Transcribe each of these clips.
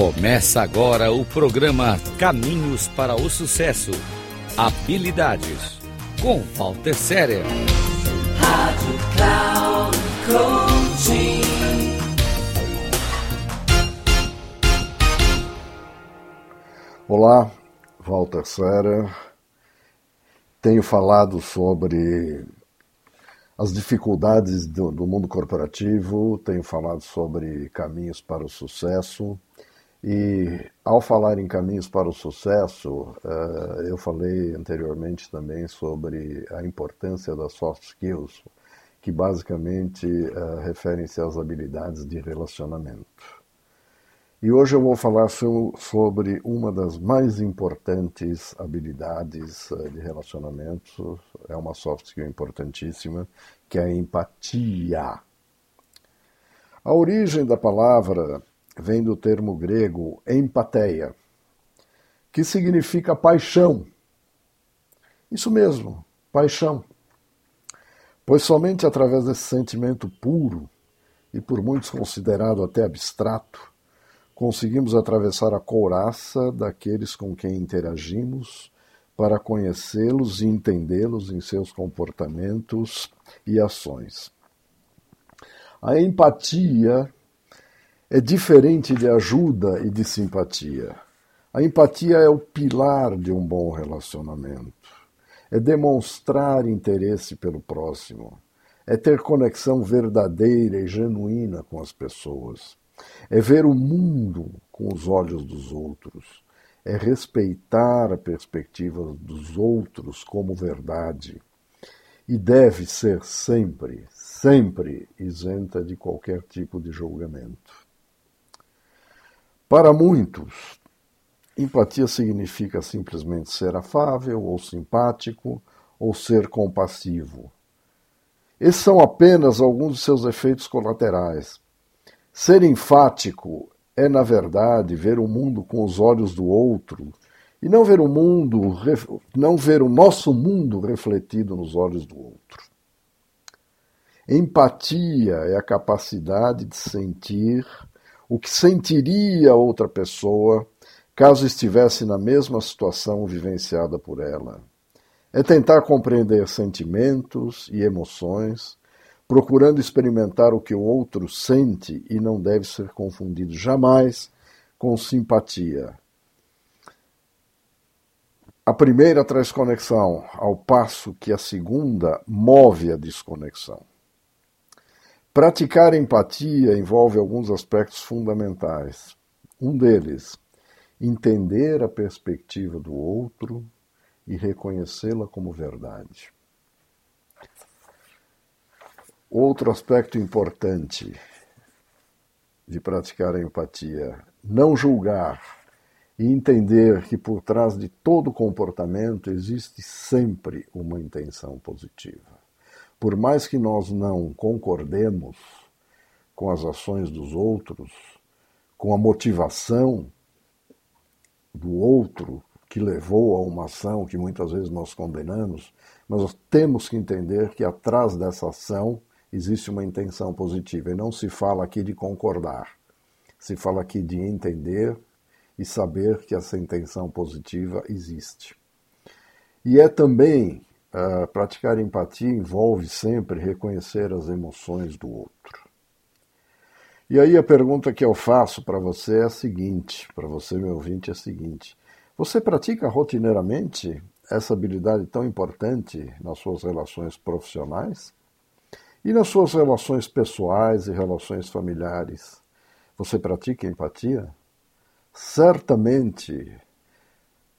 Começa agora o programa Caminhos para o Sucesso. Habilidades com Walter Séria. Rádio Cloud Coaching. Olá, Walter Séria. Tenho falado sobre as dificuldades do, do, mundo corporativo, tenho falado sobre caminhos para o sucesso. E ao falar em caminhos para o sucesso, eh, eu falei anteriormente também sobre a importância das soft skills, que basicamente eh, referem-se às habilidades de relacionamento. E hoje eu vou falar sobre uma das mais importantes habilidades eh, de relacionamento, é uma soft skill importantíssima, que é a empatia. A origem da palavra vem do termo grego empateia, que significa paixão. Isso mesmo, paixão. Pois somente através desse sentimento puro, e por muitos considerado até abstrato, conseguimos atravessar a couraça daqueles com quem interagimos para conhecê-los e entendê-los em seus comportamentos e ações. A empatia é diferente de ajuda e de simpatia. A empatia é o pilar de um bom relacionamento. É demonstrar interesse pelo próximo. É ter conexão verdadeira e genuína com as pessoas é ver o mundo com os olhos dos outros, é respeitar a perspectiva dos outros como verdade e deve ser sempre, sempre isenta de qualquer tipo de julgamento. Para muitos, empatia significa simplesmente ser afável ou simpático ou ser compassivo. Esses são apenas alguns de seus efeitos colaterais Ser enfático é, na verdade, ver o mundo com os olhos do outro e não ver o mundo, não ver o nosso mundo refletido nos olhos do outro. Empatia é a capacidade de sentir o que sentiria outra pessoa caso estivesse na mesma situação vivenciada por ela. É tentar compreender sentimentos e emoções procurando experimentar o que o outro sente e não deve ser confundido jamais com simpatia. A primeira traz conexão, ao passo que a segunda move a desconexão. Praticar empatia envolve alguns aspectos fundamentais. Um deles, entender a perspectiva do outro e reconhecê-la como verdade. Outro aspecto importante de praticar a empatia, não julgar e entender que por trás de todo comportamento existe sempre uma intenção positiva. Por mais que nós não concordemos com as ações dos outros, com a motivação do outro que levou a uma ação que muitas vezes nós condenamos, mas temos que entender que atrás dessa ação existe uma intenção positiva. E não se fala aqui de concordar, se fala aqui de entender e saber que essa intenção positiva existe. E é também uh, praticar empatia envolve sempre reconhecer as emoções do outro. E aí a pergunta que eu faço para você é a seguinte, para você meu ouvinte é a seguinte: você pratica rotineiramente essa habilidade tão importante nas suas relações profissionais? E nas suas relações pessoais e relações familiares, você pratica empatia? Certamente,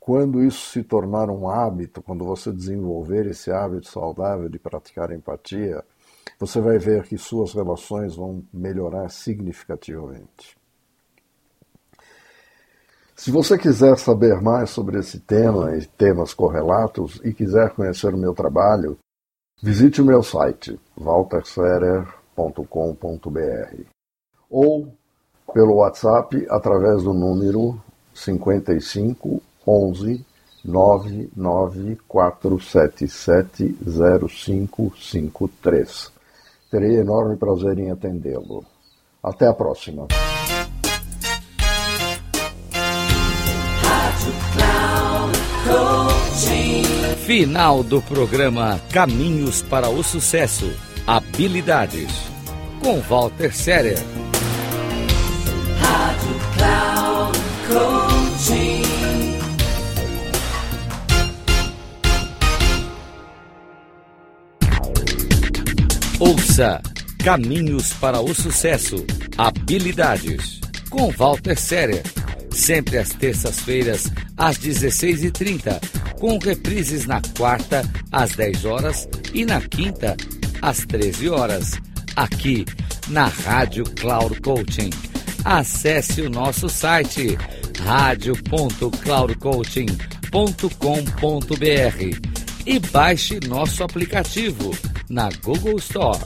quando isso se tornar um hábito, quando você desenvolver esse hábito saudável de praticar empatia, você vai ver que suas relações vão melhorar significativamente. Se você quiser saber mais sobre esse tema e temas correlatos e quiser conhecer o meu trabalho, Visite o meu site walterferrer.com.br ou pelo WhatsApp através do número 55 11 994770553. Terei enorme prazer em atendê-lo. Até a próxima. Final do programa Caminhos para o Sucesso Habilidades com Walter Séria. Ouça Caminhos para o Sucesso. Habilidades. Com Walter Séria. Sempre às terças-feiras, às 16h30 com reprises na quarta, às 10 horas e na quinta, às 13 horas, aqui na Rádio Cloud Coaching. Acesse o nosso site radio.cloudcoaching.com.br e baixe nosso aplicativo na Google Store.